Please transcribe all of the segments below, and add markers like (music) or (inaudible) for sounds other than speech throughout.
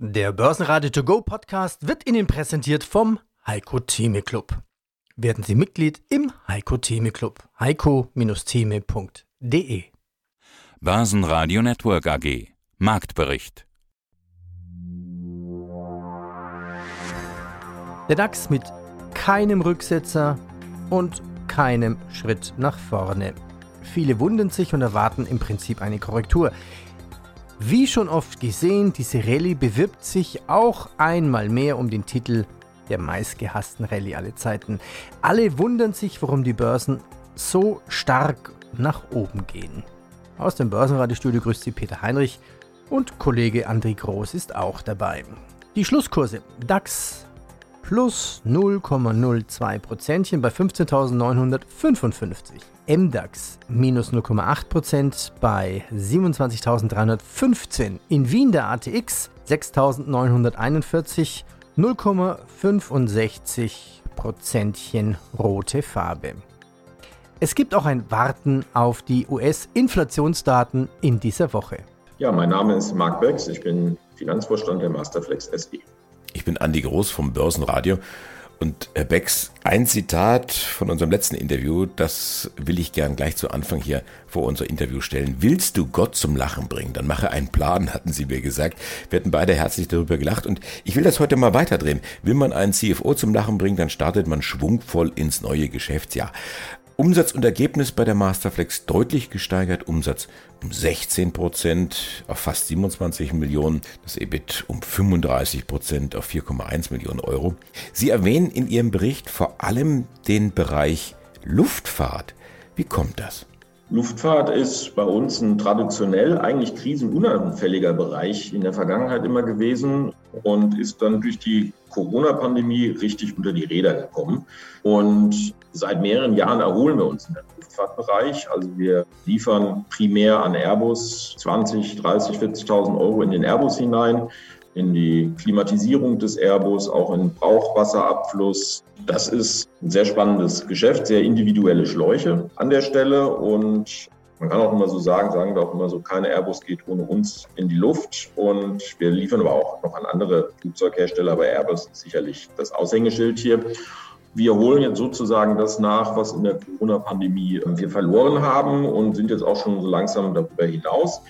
Der Börsenradio To Go Podcast wird Ihnen präsentiert vom Heiko Theme Club. Werden Sie Mitglied im Heiko Theme Club. heiko-theme.de Börsenradio Network AG Marktbericht Der DAX mit keinem Rücksetzer und keinem Schritt nach vorne. Viele wundern sich und erwarten im Prinzip eine Korrektur. Wie schon oft gesehen, diese Rallye bewirbt sich auch einmal mehr um den Titel der meistgehassten Rallye aller Zeiten. Alle wundern sich, warum die Börsen so stark nach oben gehen. Aus dem Börsenradiostudio grüßt Sie Peter Heinrich und Kollege André Groß ist auch dabei. Die Schlusskurse DAX plus 0,02 Prozentchen bei 15.955. MDAX minus 0,8% bei 27.315. In Wien der ATX 6.941, 0,65 Prozentchen rote Farbe. Es gibt auch ein Warten auf die US-Inflationsdaten in dieser Woche. Ja, mein Name ist Marc Becks, ich bin Finanzvorstand der Masterflex SE. Ich bin Andi Groß vom Börsenradio. Und Herr Becks, ein Zitat von unserem letzten Interview, das will ich gern gleich zu Anfang hier vor unser Interview stellen. Willst du Gott zum Lachen bringen, dann mache einen Plan, (laughs) hatten Sie mir gesagt. Wir hatten beide herzlich darüber gelacht und ich will das heute mal weiterdrehen. Will man einen CFO zum Lachen bringen, dann startet man schwungvoll ins neue Geschäftsjahr. Umsatz und Ergebnis bei der Masterflex deutlich gesteigert. Umsatz um 16 Prozent auf fast 27 Millionen, das EBIT um 35 Prozent auf 4,1 Millionen Euro. Sie erwähnen in Ihrem Bericht vor allem den Bereich Luftfahrt. Wie kommt das? Luftfahrt ist bei uns ein traditionell eigentlich krisenunanfälliger Bereich in der Vergangenheit immer gewesen und ist dann durch die Corona-Pandemie richtig unter die Räder gekommen. Und seit mehreren Jahren erholen wir uns in der Luftfahrtbereich. Also wir liefern primär an Airbus 20, 30, 40.000 Euro in den Airbus hinein in die Klimatisierung des Airbus, auch in Brauchwasserabfluss. Das ist ein sehr spannendes Geschäft, sehr individuelle Schläuche an der Stelle und man kann auch immer so sagen, sagen wir auch immer so, keine Airbus geht ohne uns in die Luft. Und wir liefern aber auch noch an andere Flugzeughersteller, aber Airbus ist sicherlich das Aushängeschild hier. Wir holen jetzt sozusagen das nach, was in der Corona-Pandemie wir verloren haben und sind jetzt auch schon so langsam darüber hinaus.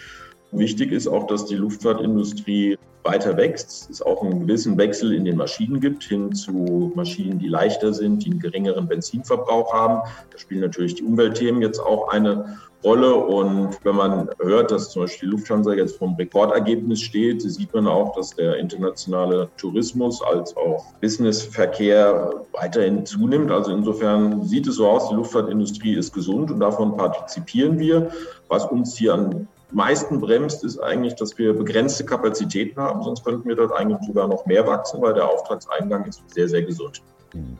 Wichtig ist auch, dass die Luftfahrtindustrie weiter wächst, es auch einen gewissen Wechsel in den Maschinen gibt, hin zu Maschinen, die leichter sind, die einen geringeren Benzinverbrauch haben. Da spielen natürlich die Umweltthemen jetzt auch eine Rolle. Und wenn man hört, dass zum Beispiel Lufthansa jetzt vom Rekordergebnis steht, sieht man auch, dass der internationale Tourismus als auch Businessverkehr weiterhin zunimmt. Also insofern sieht es so aus, die Luftfahrtindustrie ist gesund und davon partizipieren wir. Was uns hier an meisten bremst, ist eigentlich, dass wir begrenzte Kapazitäten haben. Sonst könnten wir dort eigentlich sogar noch mehr wachsen, weil der Auftragseingang ist sehr, sehr gesund.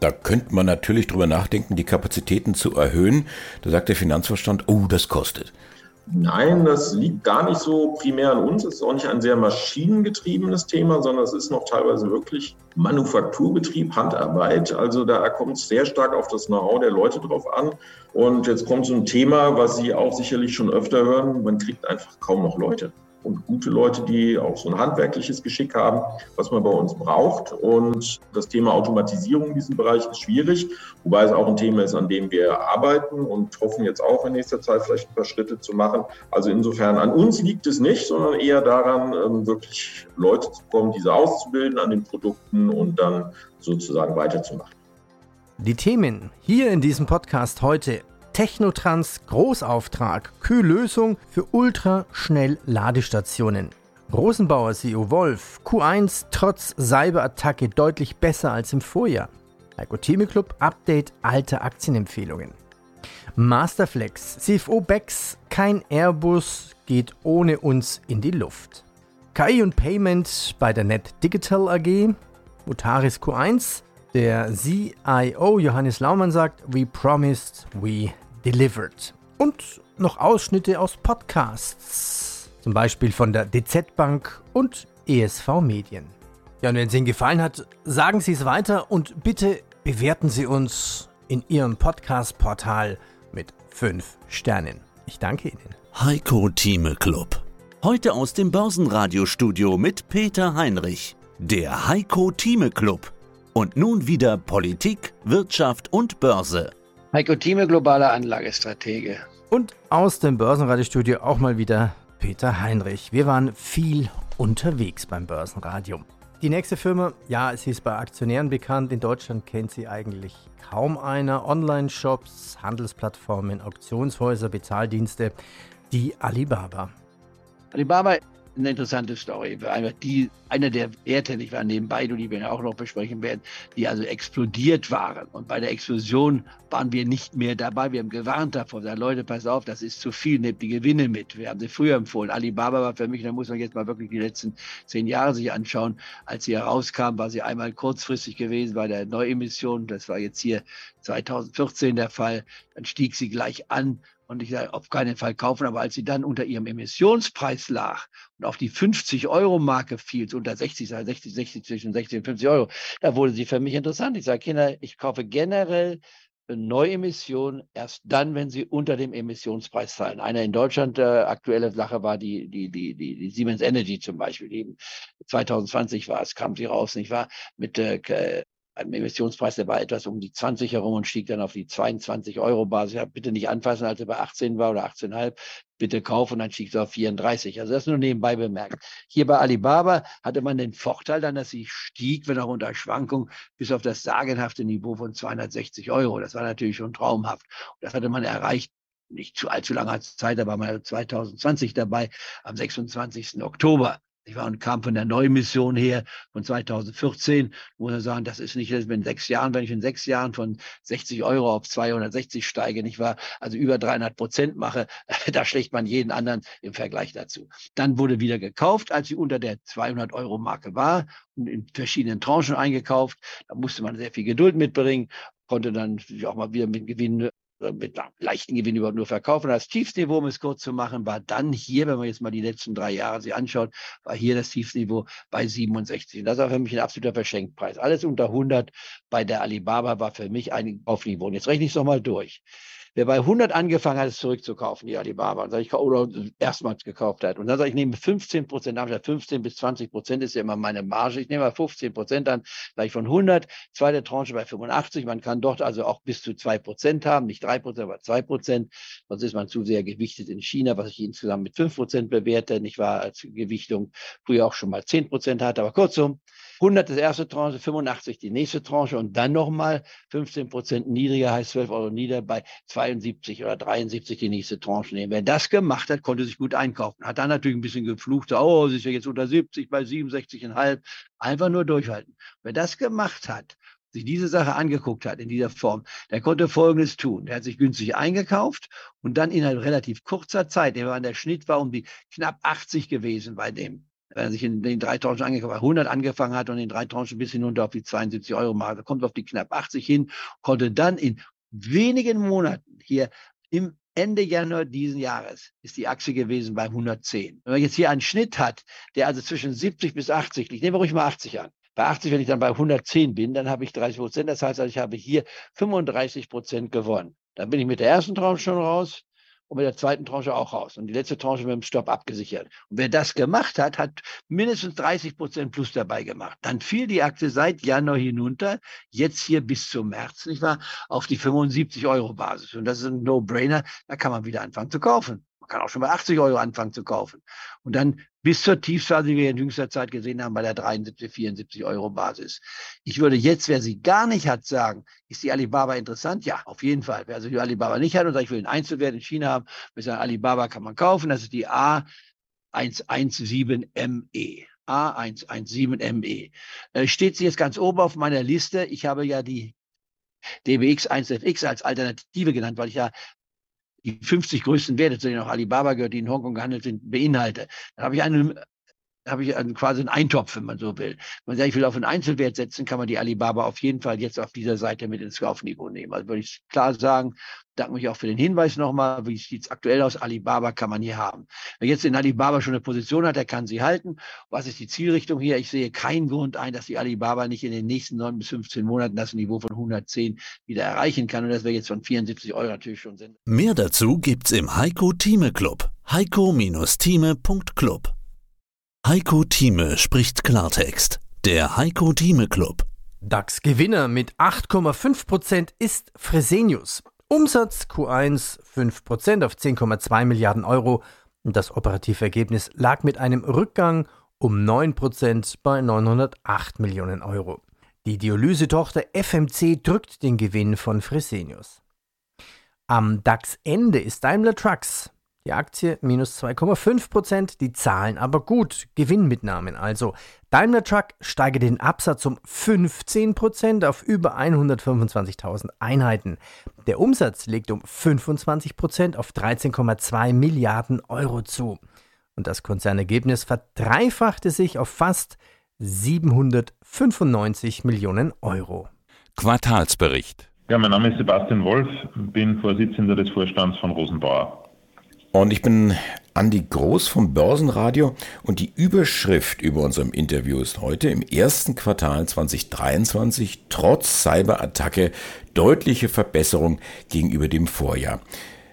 Da könnte man natürlich drüber nachdenken, die Kapazitäten zu erhöhen. Da sagt der Finanzvorstand, oh, das kostet. Nein, das liegt gar nicht so primär an uns. Es ist auch nicht ein sehr maschinengetriebenes Thema, sondern es ist noch teilweise wirklich Manufakturbetrieb, Handarbeit. Also da kommt es sehr stark auf das Know-how der Leute drauf an. Und jetzt kommt so ein Thema, was Sie auch sicherlich schon öfter hören. Man kriegt einfach kaum noch Leute und gute Leute, die auch so ein handwerkliches Geschick haben, was man bei uns braucht. Und das Thema Automatisierung in diesem Bereich ist schwierig, wobei es auch ein Thema ist, an dem wir arbeiten und hoffen jetzt auch in nächster Zeit vielleicht ein paar Schritte zu machen. Also insofern an uns liegt es nicht, sondern eher daran, ähm, wirklich Leute zu kommen, diese auszubilden an den Produkten und dann sozusagen weiterzumachen. Die Themen hier in diesem Podcast heute Technotrans Großauftrag, Kühllösung für Ultraschnell-Ladestationen. Rosenbauer CEO Wolf, Q1 trotz Cyberattacke deutlich besser als im Vorjahr. Heiko Club Update alter Aktienempfehlungen. Masterflex, CFO Bex, kein Airbus geht ohne uns in die Luft. KI und Payment bei der Net Digital AG, Mutaris Q1, der CIO Johannes Laumann sagt, we promised, we delivered. Und noch Ausschnitte aus Podcasts, zum Beispiel von der DZ Bank und ESV Medien. Ja, und wenn es Ihnen gefallen hat, sagen Sie es weiter und bitte bewerten Sie uns in Ihrem Podcast-Portal mit 5 Sternen. Ich danke Ihnen. Heiko Thieme Club. Heute aus dem Börsenradiostudio mit Peter Heinrich, der Heiko Thieme Club. Und nun wieder Politik, Wirtschaft und Börse. Heiko Thieme, globaler Anlagestratege. Und aus dem Börsenradiostudio auch mal wieder Peter Heinrich. Wir waren viel unterwegs beim Börsenradio. Die nächste Firma, ja, sie ist bei Aktionären bekannt. In Deutschland kennt sie eigentlich kaum einer. Online-Shops, Handelsplattformen, Auktionshäuser, Bezahldienste. Die Alibaba. Alibaba eine interessante Story. Einfach die, einer der Werte, nicht wahr, nebenbei, die wir ja auch noch besprechen werden, die also explodiert waren. Und bei der Explosion waren wir nicht mehr dabei. Wir haben gewarnt davor, gesagt, Leute, pass auf, das ist zu viel, nehmt die Gewinne mit. Wir haben sie früher empfohlen. Alibaba war für mich, da muss man jetzt mal wirklich die letzten zehn Jahre sich anschauen. Als sie herauskam, war sie einmal kurzfristig gewesen bei der Neuemission. Das war jetzt hier 2014 der Fall. Dann stieg sie gleich an und ich sage, auf keinen Fall kaufen. Aber als sie dann unter ihrem Emissionspreis lag und auf die 50-Euro-Marke fiel, unter 60, 60, 60, zwischen 60 und 50 Euro, da wurde sie für mich interessant. Ich sage, Kinder, ich kaufe generell Neuemissionen erst dann, wenn sie unter dem Emissionspreis fallen. Eine in Deutschland äh, aktuelle Sache war die, die, die, die, die Siemens Energy zum Beispiel. Die 2020 war es, kam sie raus, nicht wahr? Mit äh, einem Emissionspreis, der war etwas um die 20 herum und stieg dann auf die 22 Euro Basis. Ja, bitte nicht anfassen, als er bei 18 war oder 18,5. Bitte kaufen und dann stieg es auf 34. Also das nur nebenbei bemerkt. Hier bei Alibaba hatte man den Vorteil dann, dass sie stieg, wenn auch unter Schwankung, bis auf das sagenhafte Niveau von 260 Euro. Das war natürlich schon traumhaft. Und das hatte man erreicht nicht zu allzu langer Zeit, da war man 2020 dabei, am 26. Oktober. Ich war und kam von der Neumission her von 2014, muss man sagen, das ist nicht, in sechs Jahren, wenn ich in sechs Jahren von 60 Euro auf 260 steige, nicht wahr, also über 300 Prozent mache, (laughs) da schlägt man jeden anderen im Vergleich dazu. Dann wurde wieder gekauft, als sie unter der 200 Euro Marke war und in verschiedenen Tranchen eingekauft. Da musste man sehr viel Geduld mitbringen, konnte dann auch mal wieder mit Gewinn mit leichten Gewinn überhaupt nur verkaufen. Das Tiefsniveau, um es kurz zu machen, war dann hier, wenn man jetzt mal die letzten drei Jahre sich anschaut, war hier das Tiefsniveau bei 67. Und das war für mich ein absoluter Verschenkpreis. Alles unter 100 bei der Alibaba war für mich ein Kaufniveau. Und jetzt rechne ich es nochmal durch. Wer bei 100 angefangen hat, es zurückzukaufen, die Alibaba, und ich, oder erstmals gekauft hat, und dann sage ich, ich nehme 15 Prozent, 15 bis 20 Prozent ist ja immer meine Marge. Ich nehme mal 15 Prozent an, gleich von 100, zweite Tranche bei 85. Man kann dort also auch bis zu 2 Prozent haben, nicht 3 Prozent, aber 2 Prozent. Sonst ist man zu sehr gewichtet in China, was ich insgesamt mit 5 Prozent bewerte. Nicht wahr, als Gewichtung früher auch schon mal 10 Prozent hatte. Aber kurzum, 100 das erste Tranche, 85 die nächste Tranche und dann nochmal 15 Prozent niedriger, heißt 12 Euro nieder bei 72 oder 73 die nächste Tranche nehmen. Wer das gemacht hat, konnte sich gut einkaufen. Hat dann natürlich ein bisschen geflucht, oh, sie ist ja jetzt unter 70 bei 67,5. Einfach nur durchhalten. Wer das gemacht hat, sich diese Sache angeguckt hat in dieser Form, der konnte Folgendes tun. Der hat sich günstig eingekauft und dann innerhalb relativ kurzer Zeit, der, Schnitt war um die knapp 80 gewesen bei dem wenn er sich in den drei Tranchen angekauft hat, 100 angefangen hat und in drei Tranchen bis hinunter auf die 72 Euro Marke, kommt auf die knapp 80 hin, konnte dann in wenigen Monaten hier im Ende Januar diesen Jahres ist die Achse gewesen bei 110. Wenn man jetzt hier einen Schnitt hat, der also zwischen 70 bis 80 liegt, nehmen wir ruhig mal 80 an. Bei 80, wenn ich dann bei 110 bin, dann habe ich 30 Prozent. Das heißt, also ich habe hier 35 Prozent gewonnen. Dann bin ich mit der ersten Tranche schon raus und mit der zweiten Tranche auch raus. Und die letzte Tranche mit dem Stopp abgesichert. Und wer das gemacht hat, hat mindestens 30 Prozent plus dabei gemacht. Dann fiel die Aktie seit Januar hinunter, jetzt hier bis zum März, nicht wahr, auf die 75 Euro Basis. Und das ist ein No-Brainer. Da kann man wieder anfangen zu kaufen. Man kann auch schon bei 80 Euro anfangen zu kaufen. Und dann bis zur Tiefphase, die wir in jüngster Zeit gesehen haben, bei der 73, 74 Euro Basis. Ich würde jetzt, wer sie gar nicht hat, sagen, ist die Alibaba interessant? Ja, auf jeden Fall. Wer also die Alibaba nicht hat und sagt, ich will einen Einzelwert in China haben, mit seiner Alibaba kann man kaufen. Das ist die A117ME. A117ME. Äh, steht sie jetzt ganz oben auf meiner Liste. Ich habe ja die DBX 1FX als Alternative genannt, weil ich ja die 50 größten Werte, zu denen auch Alibaba gehört, die in Hongkong gehandelt sind, beinhalte. Dann habe ich eine habe ich quasi einen Eintopf, wenn man so will. Wenn man sagt, ich will auf einen Einzelwert setzen, kann man die Alibaba auf jeden Fall jetzt auf dieser Seite mit ins Kaufniveau nehmen. Also würde ich klar sagen, danke mich auch für den Hinweis nochmal, wie sieht es aktuell aus, Alibaba kann man hier haben. Wer jetzt in Alibaba schon eine Position hat, der kann sie halten. Was ist die Zielrichtung hier? Ich sehe keinen Grund ein, dass die Alibaba nicht in den nächsten neun bis 15 Monaten das Niveau von 110 wieder erreichen kann und dass wir jetzt von 74 Euro natürlich schon sind. Mehr dazu gibt's im Heiko Thieme Club. heiko-thieme.club Heiko Thieme spricht Klartext. Der Heiko Thieme Club. DAX-Gewinner mit 8,5% ist Fresenius. Umsatz Q1 5% auf 10,2 Milliarden Euro. Das operative Ergebnis lag mit einem Rückgang um 9% bei 908 Millionen Euro. Die Dialysetochter FMC drückt den Gewinn von Fresenius. Am DAX-Ende ist Daimler Trucks die Aktie minus 2,5 Prozent, die Zahlen aber gut. Gewinnmitnahmen also. Daimler Truck steige den Absatz um 15 Prozent auf über 125.000 Einheiten. Der Umsatz legt um 25 Prozent auf 13,2 Milliarden Euro zu. Und das Konzernergebnis verdreifachte sich auf fast 795 Millionen Euro. Quartalsbericht. Ja, mein Name ist Sebastian Wolf, bin Vorsitzender des Vorstands von Rosenbauer. Und ich bin Andi Groß vom Börsenradio und die Überschrift über unserem Interview ist heute im ersten Quartal 2023 trotz Cyberattacke deutliche Verbesserung gegenüber dem Vorjahr.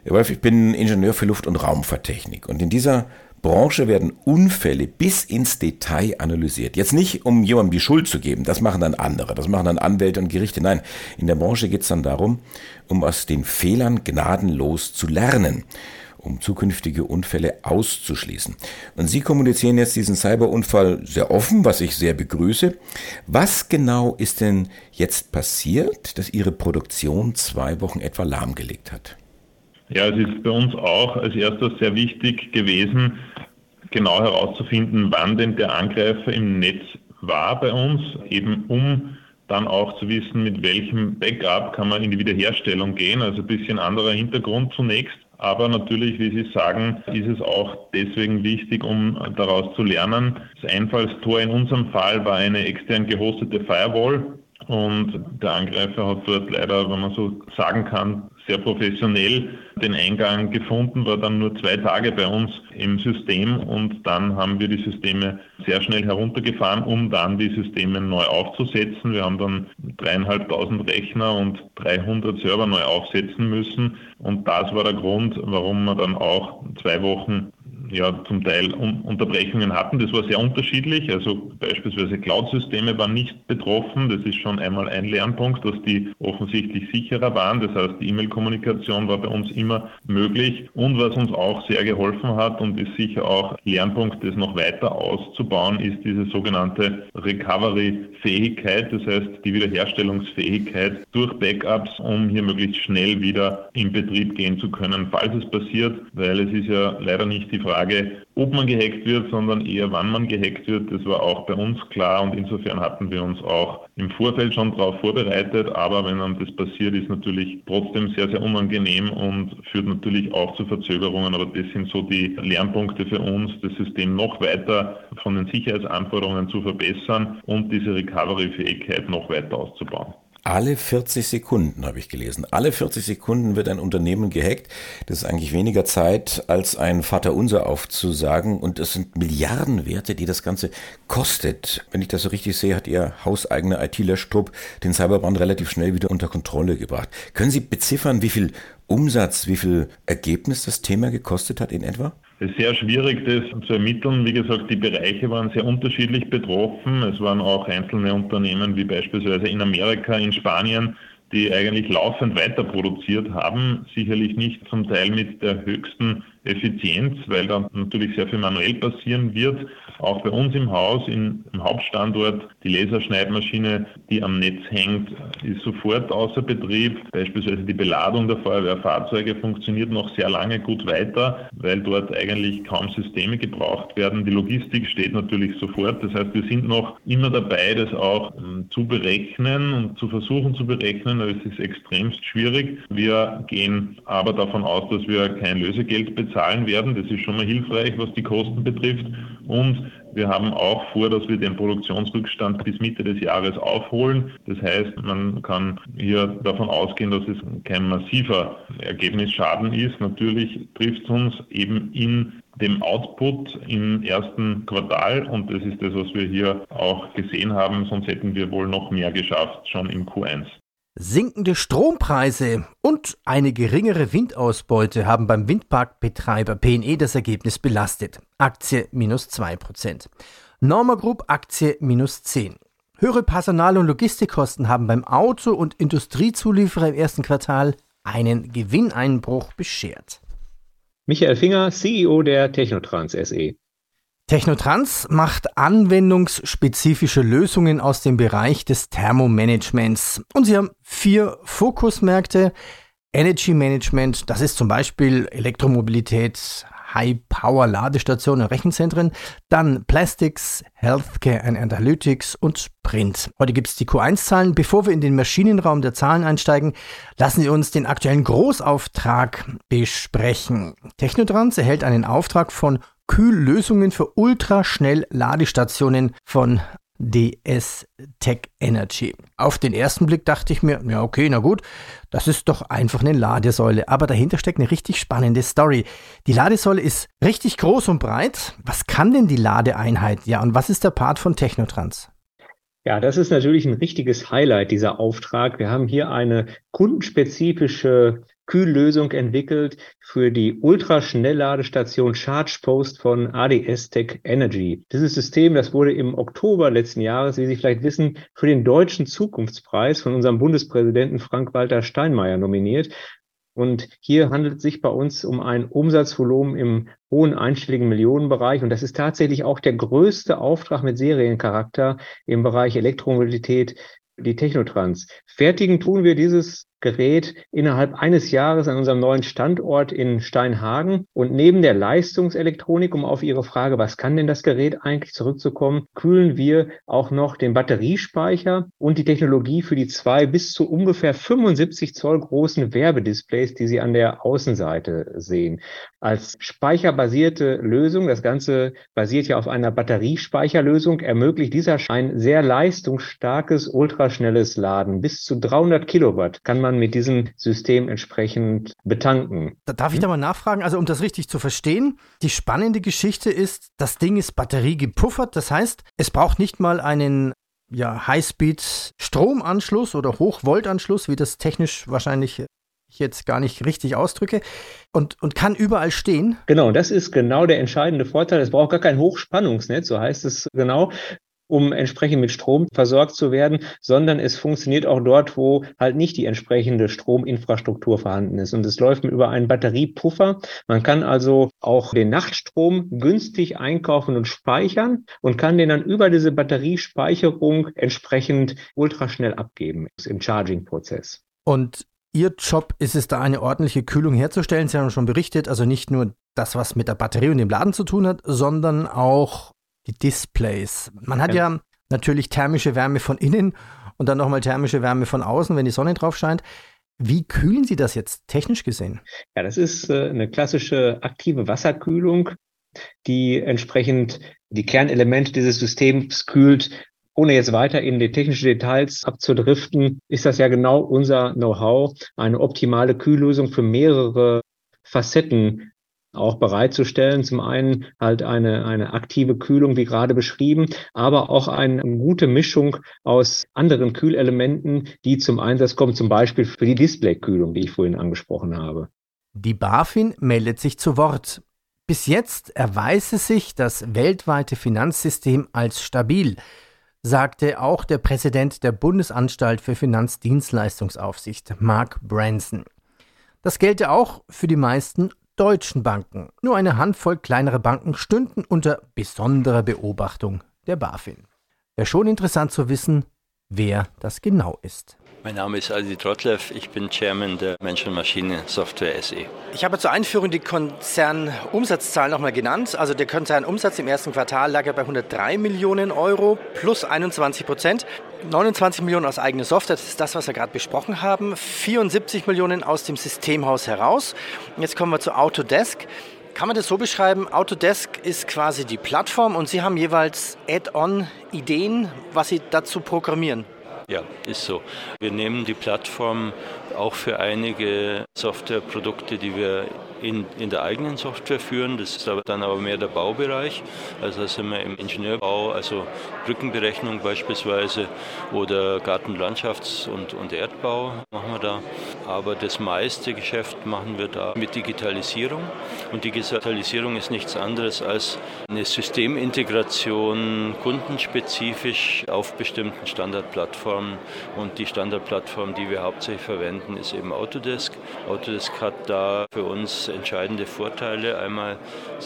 Ich bin Ingenieur für Luft- und Raumfahrttechnik und in dieser Branche werden Unfälle bis ins Detail analysiert. Jetzt nicht, um jemandem die Schuld zu geben, das machen dann andere, das machen dann Anwälte und Gerichte. Nein, in der Branche geht es dann darum, um aus den Fehlern gnadenlos zu lernen um zukünftige Unfälle auszuschließen. Und Sie kommunizieren jetzt diesen Cyberunfall sehr offen, was ich sehr begrüße. Was genau ist denn jetzt passiert, dass Ihre Produktion zwei Wochen etwa lahmgelegt hat? Ja, es ist bei uns auch als erstes sehr wichtig gewesen, genau herauszufinden, wann denn der Angreifer im Netz war bei uns, eben um dann auch zu wissen, mit welchem Backup kann man in die Wiederherstellung gehen. Also ein bisschen anderer Hintergrund zunächst. Aber natürlich, wie Sie sagen, ist es auch deswegen wichtig, um daraus zu lernen. Das Einfallstor in unserem Fall war eine extern gehostete Firewall. Und der Angreifer hat dort leider, wenn man so sagen kann, sehr professionell den Eingang gefunden, war dann nur zwei Tage bei uns im System und dann haben wir die Systeme sehr schnell heruntergefahren, um dann die Systeme neu aufzusetzen. Wir haben dann dreieinhalbtausend Rechner und 300 Server neu aufsetzen müssen und das war der Grund, warum wir dann auch zwei Wochen ja zum Teil Unterbrechungen hatten. Das war sehr unterschiedlich. Also beispielsweise Cloud-Systeme waren nicht betroffen. Das ist schon einmal ein Lernpunkt, dass die offensichtlich sicherer waren. Das heißt, die E-Mail-Kommunikation war bei uns immer möglich. Und was uns auch sehr geholfen hat und ist sicher auch Lernpunkt, das noch weiter auszubauen, ist diese sogenannte Recovery-Fähigkeit. Das heißt, die Wiederherstellungsfähigkeit durch Backups, um hier möglichst schnell wieder in Betrieb gehen zu können, falls es passiert, weil es ist ja leider nicht die Frage, Frage, ob man gehackt wird, sondern eher wann man gehackt wird. Das war auch bei uns klar und insofern hatten wir uns auch im Vorfeld schon darauf vorbereitet. Aber wenn dann das passiert, ist natürlich trotzdem sehr, sehr unangenehm und führt natürlich auch zu Verzögerungen. Aber das sind so die Lernpunkte für uns, das System noch weiter von den Sicherheitsanforderungen zu verbessern und diese Recovery-Fähigkeit noch weiter auszubauen. Alle 40 Sekunden habe ich gelesen. Alle 40 Sekunden wird ein Unternehmen gehackt. Das ist eigentlich weniger Zeit, als ein Vaterunser aufzusagen. Und es sind Milliardenwerte, die das Ganze kostet. Wenn ich das so richtig sehe, hat Ihr hauseigener IT-Löschtrupp den Cyberbrand relativ schnell wieder unter Kontrolle gebracht. Können Sie beziffern, wie viel Umsatz, wie viel Ergebnis das Thema gekostet hat in etwa? Es ist sehr schwierig, das zu ermitteln. Wie gesagt, die Bereiche waren sehr unterschiedlich betroffen. Es waren auch einzelne Unternehmen wie beispielsweise in Amerika, in Spanien, die eigentlich laufend weiter produziert haben. Sicherlich nicht zum Teil mit der höchsten Effizienz, weil da natürlich sehr viel manuell passieren wird. Auch bei uns im Haus, im Hauptstandort, die Laserschneidmaschine, die am Netz hängt, ist sofort außer Betrieb. Beispielsweise die Beladung der Feuerwehrfahrzeuge funktioniert noch sehr lange gut weiter, weil dort eigentlich kaum Systeme gebraucht werden. Die Logistik steht natürlich sofort. Das heißt, wir sind noch immer dabei, das auch ähm, zu berechnen und zu versuchen zu berechnen. Aber es ist extremst schwierig. Wir gehen aber davon aus, dass wir kein Lösegeld bezahlen werden. Das ist schon mal hilfreich, was die Kosten betrifft. Und Wir haben auch vor, dass wir den Produktionsrückstand bis Mitte des Jahres aufholen. Das heißt, man kann hier davon ausgehen, dass es kein massiver Ergebnisschaden ist. Natürlich trifft es uns eben in dem Output im ersten Quartal und das ist das, was wir hier auch gesehen haben, sonst hätten wir wohl noch mehr geschafft schon im Q1. Sinkende Strompreise und eine geringere Windausbeute haben beim Windparkbetreiber PNE das Ergebnis belastet. Aktie minus 2%. Norma Group Aktie minus 10. Höhere Personal- und Logistikkosten haben beim Auto- und Industriezulieferer im ersten Quartal einen Gewinneinbruch beschert. Michael Finger, CEO der Technotrans SE. Technotrans macht anwendungsspezifische Lösungen aus dem Bereich des Thermomanagements. Und sie haben vier Fokusmärkte. Energy Management, das ist zum Beispiel Elektromobilität, High-Power-Ladestationen und Rechenzentren, dann Plastics, Healthcare and Analytics und Print. Heute gibt es die Q1-Zahlen. Bevor wir in den Maschinenraum der Zahlen einsteigen, lassen Sie uns den aktuellen Großauftrag besprechen. Technotrans erhält einen Auftrag von Kühllösungen für ultraschnell Ladestationen von DS Tech Energy. Auf den ersten Blick dachte ich mir, ja okay, na gut, das ist doch einfach eine Ladesäule. Aber dahinter steckt eine richtig spannende Story. Die Ladesäule ist richtig groß und breit. Was kann denn die Ladeeinheit? Ja, und was ist der Part von Technotrans? Ja, das ist natürlich ein richtiges Highlight, dieser Auftrag. Wir haben hier eine kundenspezifische Kühllösung entwickelt für die Ultraschnellladestation ChargePost von ADS Tech Energy. Dieses System, das wurde im Oktober letzten Jahres, wie Sie vielleicht wissen, für den Deutschen Zukunftspreis von unserem Bundespräsidenten Frank-Walter Steinmeier nominiert. Und hier handelt es sich bei uns um ein Umsatzvolumen im hohen einstelligen Millionenbereich. Und das ist tatsächlich auch der größte Auftrag mit Seriencharakter im Bereich Elektromobilität, die Technotrans. Fertigen tun wir dieses Gerät innerhalb eines Jahres an unserem neuen Standort in Steinhagen. Und neben der Leistungselektronik, um auf Ihre Frage, was kann denn das Gerät eigentlich zurückzukommen, kühlen wir auch noch den Batteriespeicher und die Technologie für die zwei bis zu ungefähr 75 Zoll großen Werbedisplays, die Sie an der Außenseite sehen. Als speicherbasierte Lösung, das Ganze basiert ja auf einer Batteriespeicherlösung, ermöglicht dieser ein sehr leistungsstarkes, ultraschnelles Laden. Bis zu 300 Kilowatt kann man man mit diesem System entsprechend betanken. Da darf ich da mal nachfragen, also um das richtig zu verstehen, die spannende Geschichte ist, das Ding ist batteriegepuffert, das heißt, es braucht nicht mal einen ja, Highspeed-Stromanschluss oder Hochvoltanschluss, wie das technisch wahrscheinlich ich jetzt gar nicht richtig ausdrücke, und, und kann überall stehen. Genau, das ist genau der entscheidende Vorteil. Es braucht gar kein Hochspannungsnetz, so heißt es genau um entsprechend mit Strom versorgt zu werden, sondern es funktioniert auch dort, wo halt nicht die entsprechende Strominfrastruktur vorhanden ist. Und es läuft über einen Batteriepuffer. Man kann also auch den Nachtstrom günstig einkaufen und speichern und kann den dann über diese Batteriespeicherung entsprechend ultraschnell abgeben im Charging-Prozess. Und Ihr Job ist es da, eine ordentliche Kühlung herzustellen. Sie haben schon berichtet, also nicht nur das, was mit der Batterie und dem Laden zu tun hat, sondern auch die Displays. Man hat ja. ja natürlich thermische Wärme von innen und dann nochmal thermische Wärme von außen, wenn die Sonne drauf scheint. Wie kühlen Sie das jetzt technisch gesehen? Ja, das ist äh, eine klassische aktive Wasserkühlung, die entsprechend die Kernelemente dieses Systems kühlt. Ohne jetzt weiter in die technischen Details abzudriften, ist das ja genau unser Know-how, eine optimale Kühllösung für mehrere Facetten auch bereitzustellen. Zum einen halt eine, eine aktive Kühlung, wie gerade beschrieben, aber auch eine gute Mischung aus anderen Kühlelementen, die zum Einsatz kommen, zum Beispiel für die Displaykühlung, die ich vorhin angesprochen habe. Die BaFin meldet sich zu Wort. Bis jetzt erweise sich das weltweite Finanzsystem als stabil, sagte auch der Präsident der Bundesanstalt für Finanzdienstleistungsaufsicht, Mark Branson. Das gelte auch für die meisten deutschen Banken. Nur eine Handvoll kleinere Banken stünden unter besonderer Beobachtung der BaFin. Wäre schon interessant zu wissen, wer das genau ist. Mein Name ist Adi Trotlev, ich bin Chairman der Mensch-Maschine-Software SE. Ich habe zur Einführung die Konzernumsatzzahlen nochmal genannt. Also der Konzernumsatz im ersten Quartal lag ja bei 103 Millionen Euro plus 21 Prozent. 29 Millionen aus eigener Software, das ist das, was wir gerade besprochen haben. 74 Millionen aus dem Systemhaus heraus. Jetzt kommen wir zu Autodesk. Kann man das so beschreiben? Autodesk ist quasi die Plattform und Sie haben jeweils Add-on-Ideen, was Sie dazu programmieren. Ja, ist so. Wir nehmen die Plattform auch für einige Softwareprodukte, die wir in, in der eigenen Software führen. Das ist aber dann aber mehr der Baubereich. Also da sind wir im Ingenieurbau, also Brückenberechnung beispielsweise oder Gartenlandschafts- und, und Erdbau machen wir da. Aber das meiste Geschäft machen wir da mit Digitalisierung. Und Digitalisierung ist nichts anderes als eine Systemintegration kundenspezifisch auf bestimmten Standardplattformen. Und die Standardplattform, die wir hauptsächlich verwenden, ist eben Autodesk. Autodesk hat da für uns entscheidende Vorteile. Einmal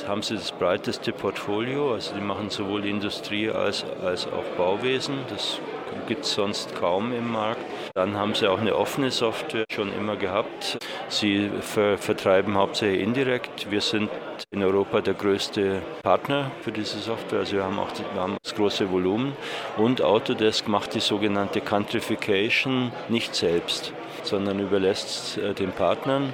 haben sie das breiteste Portfolio, also die machen sowohl Industrie als, als auch Bauwesen. Das gibt es sonst kaum im Markt. Dann haben sie auch eine offene Software schon immer gehabt. Sie ver vertreiben hauptsächlich indirekt. Wir sind in Europa der größte Partner für diese Software. Also wir haben auch wir haben das große Volumen. Und Autodesk macht die sogenannte Countrification nicht selbst, sondern überlässt äh, den Partnern.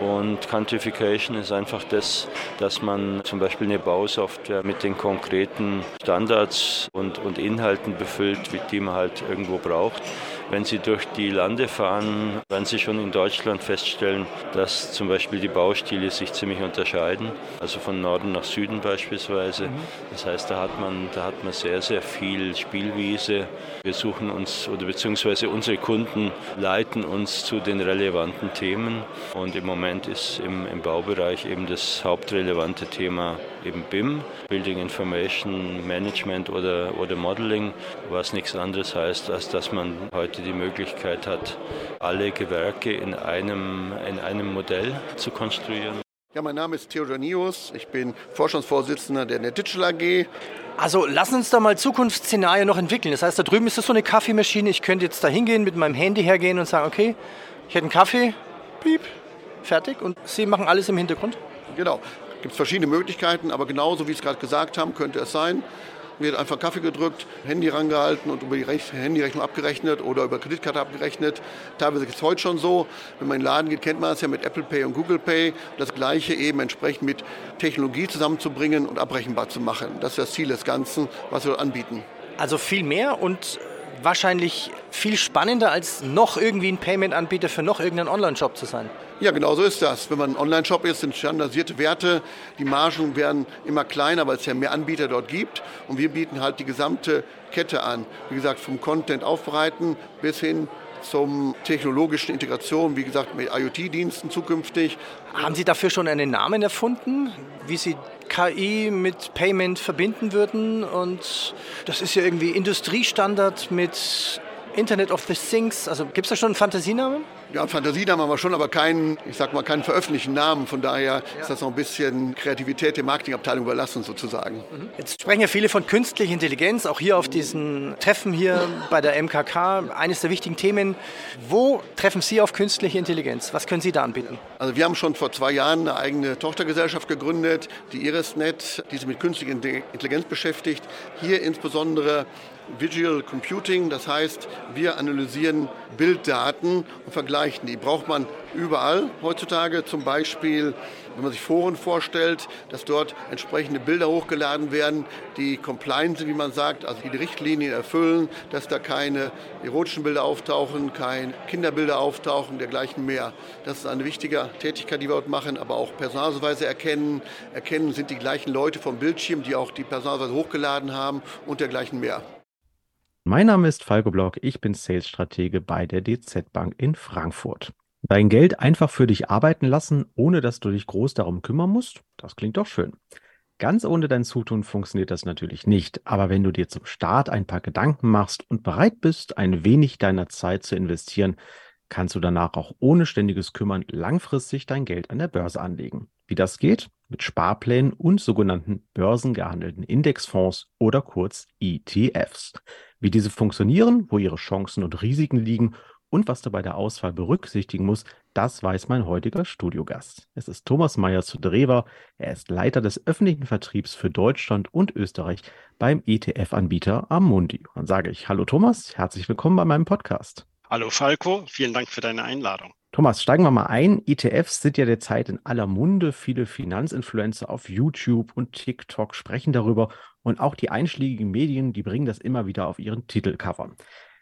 Und Countrification ist einfach das, dass man zum Beispiel eine Bausoftware mit den konkreten Standards und, und Inhalten befüllt, die man halt irgendwo braucht. Wenn Sie durch die Lande fahren, werden Sie schon in Deutschland feststellen, dass zum Beispiel die Baustile sich ziemlich unterscheiden, also von Norden nach Süden beispielsweise. Mhm. Das heißt, da hat man, da hat man sehr, sehr viel Spielwiese. Wir suchen uns oder beziehungsweise unsere Kunden leiten uns zu den relevanten Themen und im Moment ist im, im Baubereich eben das hauptrelevante Thema eben BIM, Building Information Management oder, oder Modeling, was nichts anderes heißt, als dass man heute die Möglichkeit hat, alle Gewerke in einem, in einem Modell zu konstruieren. Ja, mein Name ist Theodor Nius, ich bin Vorstandsvorsitzender der NetDigital AG. Also lassen uns da mal Zukunftsszenarien noch entwickeln. Das heißt, da drüben ist das so eine Kaffeemaschine. Ich könnte jetzt da hingehen, mit meinem Handy hergehen und sagen, okay, ich hätte einen Kaffee, piep, fertig. Und Sie machen alles im Hintergrund? Genau gibt es verschiedene Möglichkeiten, aber genauso wie Sie es gerade gesagt haben, könnte es sein. Wird einfach Kaffee gedrückt, Handy rangehalten und über die Rech Handyrechnung abgerechnet oder über Kreditkarte abgerechnet. Teilweise ist es heute schon so. Wenn man in den Laden geht, kennt man es ja mit Apple Pay und Google Pay. Das Gleiche eben entsprechend mit Technologie zusammenzubringen und abrechenbar zu machen. Das ist das Ziel des Ganzen, was wir anbieten. Also viel mehr und wahrscheinlich viel spannender als noch irgendwie ein Payment-Anbieter für noch irgendeinen Online-Shop zu sein. Ja, genau so ist das. Wenn man Online-Shop ist, sind standardisierte Werte. Die Margen werden immer kleiner, weil es ja mehr Anbieter dort gibt. Und wir bieten halt die gesamte Kette an. Wie gesagt, vom Content aufbereiten bis hin zum technologischen Integration, wie gesagt, mit IoT-Diensten zukünftig. Haben Sie dafür schon einen Namen erfunden, wie Sie KI mit Payment verbinden würden? Und das ist ja irgendwie Industriestandard mit Internet of the Things. Also gibt es da schon einen Fantasienamen? Ja, einen Fantasienamen haben wir schon, aber keinen, ich sag mal, keinen veröffentlichten Namen. Von daher ja. ist das noch ein bisschen Kreativität der Marketingabteilung überlassen sozusagen. Mhm. Jetzt sprechen ja viele von künstlicher Intelligenz, auch hier auf diesen Treffen hier bei der MKK. Eines der wichtigen Themen. Wo treffen Sie auf künstliche Intelligenz? Was können Sie da anbieten? Also wir haben schon vor zwei Jahren eine eigene Tochtergesellschaft gegründet, die IrisNet, die sich mit künstlicher Intelligenz beschäftigt. Hier insbesondere Visual Computing, das heißt, wir analysieren Bilddaten und vergleichen die. Braucht man überall heutzutage, zum Beispiel, wenn man sich Foren vorstellt, dass dort entsprechende Bilder hochgeladen werden, die compliant sind, wie man sagt, also die Richtlinien erfüllen, dass da keine erotischen Bilder auftauchen, keine Kinderbilder auftauchen, dergleichen mehr. Das ist eine wichtige Tätigkeit, die wir dort machen, aber auch Personalausweise erkennen. Erkennen sind die gleichen Leute vom Bildschirm, die auch die Personalausweise hochgeladen haben und dergleichen mehr. Mein Name ist Falco Block, ich bin Sales-Stratege bei der DZ Bank in Frankfurt. Dein Geld einfach für dich arbeiten lassen, ohne dass du dich groß darum kümmern musst, das klingt doch schön. Ganz ohne dein Zutun funktioniert das natürlich nicht, aber wenn du dir zum Start ein paar Gedanken machst und bereit bist, ein wenig deiner Zeit zu investieren, kannst du danach auch ohne ständiges Kümmern langfristig dein Geld an der Börse anlegen. Wie das geht? Mit Sparplänen und sogenannten börsengehandelten Indexfonds oder kurz ETFs. Wie diese funktionieren, wo ihre Chancen und Risiken liegen und was du bei der Auswahl berücksichtigen musst, das weiß mein heutiger Studiogast. Es ist Thomas Meyer zu Drewer. Er ist Leiter des öffentlichen Vertriebs für Deutschland und Österreich beim ETF-Anbieter Amundi. Dann sage ich Hallo Thomas, herzlich willkommen bei meinem Podcast. Hallo Falco, vielen Dank für deine Einladung. Thomas, steigen wir mal ein. ETFs sind ja derzeit in aller Munde. Viele Finanzinfluencer auf YouTube und TikTok sprechen darüber und auch die einschlägigen Medien, die bringen das immer wieder auf ihren Titelcovern.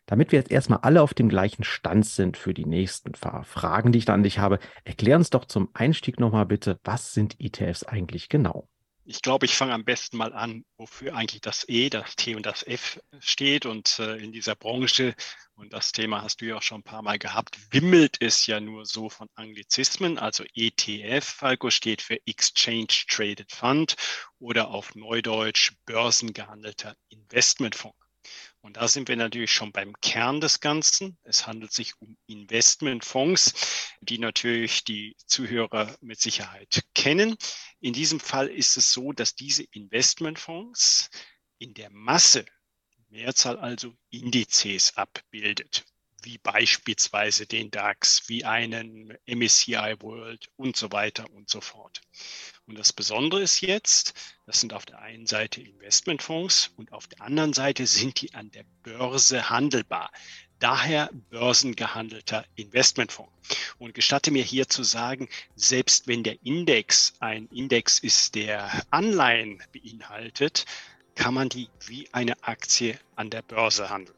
Damit wir jetzt erstmal alle auf dem gleichen Stand sind für die nächsten Fragen, die ich da an dich habe, erklär uns doch zum Einstieg nochmal bitte, was sind ETFs eigentlich genau? Ich glaube, ich fange am besten mal an, wofür eigentlich das E, das T und das F steht. Und äh, in dieser Branche, und das Thema hast du ja auch schon ein paar Mal gehabt, wimmelt es ja nur so von Anglizismen. Also ETF, Falco, steht für Exchange Traded Fund oder auf Neudeutsch börsengehandelter Investmentfonds. Und da sind wir natürlich schon beim Kern des Ganzen. Es handelt sich um Investmentfonds, die natürlich die Zuhörer mit Sicherheit kennen. In diesem Fall ist es so, dass diese Investmentfonds in der Masse, Mehrzahl also Indizes abbildet wie beispielsweise den DAX, wie einen MSCI World und so weiter und so fort. Und das Besondere ist jetzt, das sind auf der einen Seite Investmentfonds und auf der anderen Seite sind die an der Börse handelbar. Daher börsengehandelter Investmentfonds. Und gestatte mir hier zu sagen, selbst wenn der Index ein Index ist, der Anleihen beinhaltet, kann man die wie eine Aktie an der Börse handeln.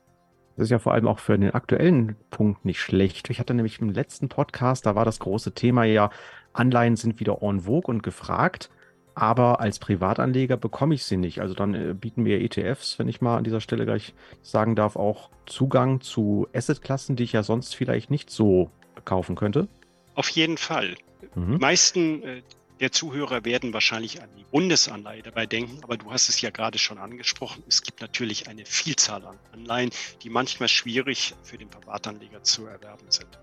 Das ist ja vor allem auch für den aktuellen Punkt nicht schlecht. Ich hatte nämlich im letzten Podcast, da war das große Thema ja, Anleihen sind wieder en vogue und gefragt, aber als Privatanleger bekomme ich sie nicht. Also dann äh, bieten mir ETFs, wenn ich mal an dieser Stelle gleich sagen darf, auch Zugang zu Assetklassen, die ich ja sonst vielleicht nicht so kaufen könnte. Auf jeden Fall. Mhm. Die meisten äh, der Zuhörer werden wahrscheinlich an die Bundesanleihe dabei denken, aber du hast es ja gerade schon angesprochen. Es gibt natürlich eine Vielzahl an Anleihen, die manchmal schwierig für den Privatanleger zu erwerben sind.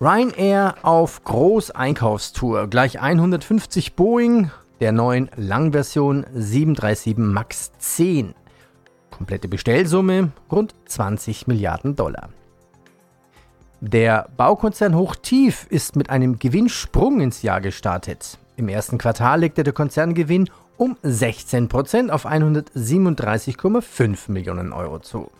Ryanair auf Großeinkaufstour. Gleich 150 Boeing der neuen Langversion 737 MAX 10. Komplette Bestellsumme rund 20 Milliarden Dollar. Der Baukonzern Hochtief ist mit einem Gewinnsprung ins Jahr gestartet. Im ersten Quartal legte der Konzerngewinn um 16% auf 137,5 Millionen Euro zu.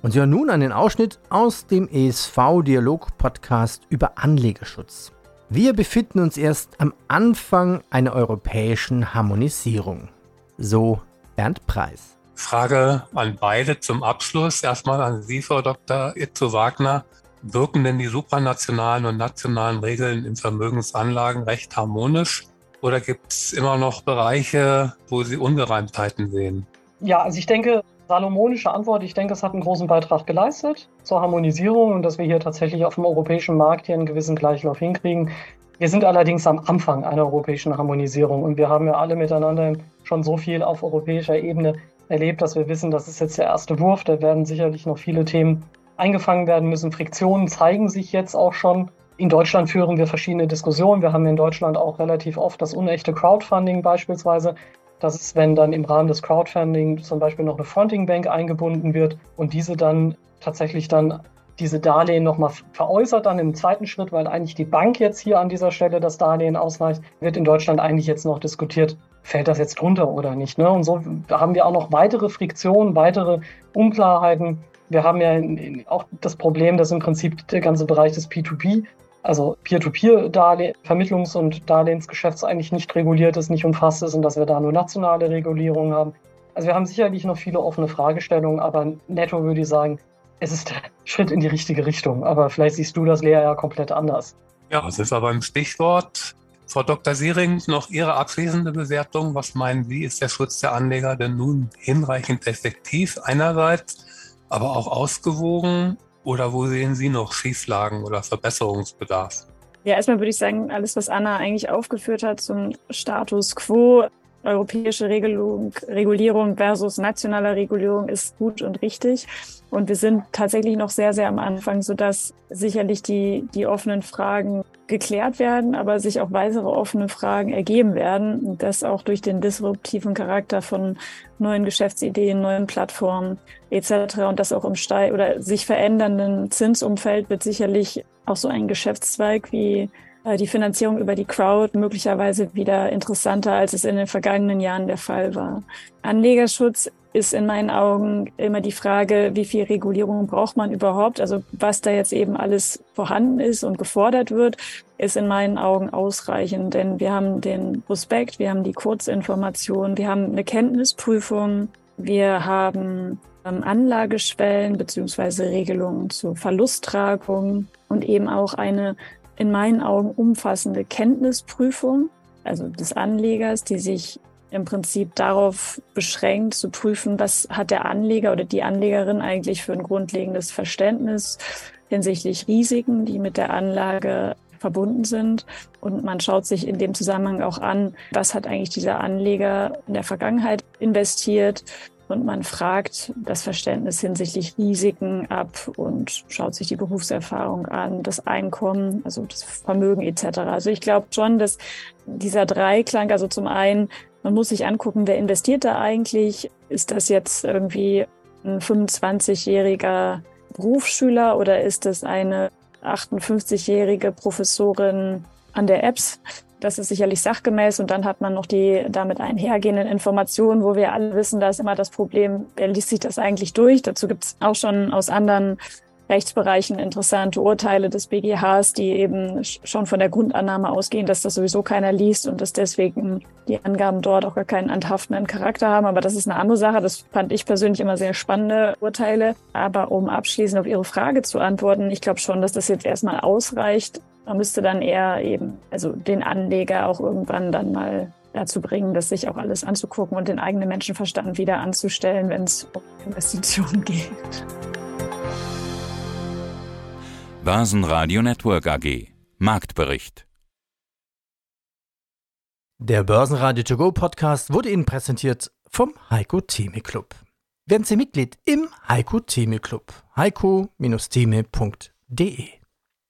Und Sie hören nun einen Ausschnitt aus dem ESV-Dialog-Podcast über Anlegerschutz. Wir befinden uns erst am Anfang einer europäischen Harmonisierung. So Bernd Preis. Frage an beide zum Abschluss. Erstmal an Sie, Frau Dr. Itzo Wagner. Wirken denn die supranationalen und nationalen Regeln im Vermögensanlagenrecht harmonisch? Oder gibt es immer noch Bereiche, wo Sie Ungereimtheiten sehen? Ja, also ich denke, salomonische Antwort, ich denke, es hat einen großen Beitrag geleistet zur Harmonisierung und dass wir hier tatsächlich auf dem europäischen Markt hier einen gewissen Gleichlauf hinkriegen. Wir sind allerdings am Anfang einer europäischen Harmonisierung und wir haben ja alle miteinander schon so viel auf europäischer Ebene erlebt, dass wir wissen, das ist jetzt der erste Wurf. Da werden sicherlich noch viele Themen eingefangen werden müssen. Friktionen zeigen sich jetzt auch schon. In Deutschland führen wir verschiedene Diskussionen. Wir haben in Deutschland auch relativ oft das unechte Crowdfunding beispielsweise. Das ist, wenn dann im Rahmen des Crowdfunding zum Beispiel noch eine Fronting Bank eingebunden wird und diese dann tatsächlich dann diese Darlehen nochmal veräußert dann im zweiten Schritt, weil eigentlich die Bank jetzt hier an dieser Stelle das Darlehen ausreicht, wird in Deutschland eigentlich jetzt noch diskutiert, fällt das jetzt drunter oder nicht. Ne? Und so haben wir auch noch weitere Friktionen, weitere Unklarheiten, wir haben ja auch das Problem, dass im Prinzip der ganze Bereich des P2P, also Peer-to-Peer-Vermittlungs- und Darlehensgeschäfts eigentlich nicht reguliert ist, nicht umfasst ist und dass wir da nur nationale Regulierungen haben. Also wir haben sicherlich noch viele offene Fragestellungen, aber netto würde ich sagen, es ist der (laughs) Schritt in die richtige Richtung. Aber vielleicht siehst du das, Lea, ja komplett anders. Ja, das ist aber ein Stichwort. Frau Dr. Siering, noch Ihre abschließende Bewertung. Was meinen Sie, ist der Schutz der Anleger denn nun hinreichend effektiv einerseits? Aber auch ausgewogen? Oder wo sehen Sie noch Schieflagen oder Verbesserungsbedarf? Ja, erstmal würde ich sagen, alles, was Anna eigentlich aufgeführt hat zum Status quo, europäische Regelung, Regulierung versus nationale Regulierung ist gut und richtig. Und wir sind tatsächlich noch sehr, sehr am Anfang, sodass sicherlich die, die offenen Fragen geklärt werden, aber sich auch weitere offene Fragen ergeben werden. Und das auch durch den disruptiven Charakter von neuen Geschäftsideen, neuen Plattformen etc. Und das auch im Steig oder sich verändernden Zinsumfeld wird sicherlich auch so ein Geschäftszweig wie die Finanzierung über die Crowd möglicherweise wieder interessanter, als es in den vergangenen Jahren der Fall war. Anlegerschutz ist in meinen Augen immer die Frage, wie viel Regulierung braucht man überhaupt? Also was da jetzt eben alles vorhanden ist und gefordert wird, ist in meinen Augen ausreichend, denn wir haben den Prospekt, wir haben die Kurzinformation, wir haben eine Kenntnisprüfung, wir haben ähm, Anlageschwellen beziehungsweise Regelungen zur Verlusttragung und eben auch eine in meinen Augen umfassende Kenntnisprüfung, also des Anlegers, die sich im Prinzip darauf beschränkt zu prüfen, was hat der Anleger oder die Anlegerin eigentlich für ein grundlegendes Verständnis hinsichtlich Risiken, die mit der Anlage verbunden sind. Und man schaut sich in dem Zusammenhang auch an, was hat eigentlich dieser Anleger in der Vergangenheit investiert, und man fragt das Verständnis hinsichtlich Risiken ab und schaut sich die Berufserfahrung an, das Einkommen, also das Vermögen etc. Also ich glaube schon, dass dieser Dreiklang, also zum einen, man muss sich angucken, wer investiert da eigentlich? Ist das jetzt irgendwie ein 25-jähriger Berufsschüler oder ist das eine 58-jährige Professorin an der EBS? Das ist sicherlich sachgemäß und dann hat man noch die damit einhergehenden Informationen, wo wir alle wissen, da ist immer das Problem, wer liest sich das eigentlich durch? Dazu gibt es auch schon aus anderen Rechtsbereichen interessante Urteile des BGHs, die eben schon von der Grundannahme ausgehen, dass das sowieso keiner liest und dass deswegen die Angaben dort auch gar keinen anhaftenden Charakter haben. Aber das ist eine andere Sache. Das fand ich persönlich immer sehr spannende Urteile. Aber um abschließend auf Ihre Frage zu antworten, ich glaube schon, dass das jetzt erstmal ausreicht, man müsste dann eher eben, also den Anleger auch irgendwann dann mal dazu bringen, das sich auch alles anzugucken und den eigenen Menschenverstand wieder anzustellen, wenn es um Investitionen geht. Börsenradio Network AG Marktbericht Der Börsenradio To Go Podcast wurde Ihnen präsentiert vom Heiko Theme Club. Werden Sie Mitglied im Heiko Theme Club. heiko-theme.de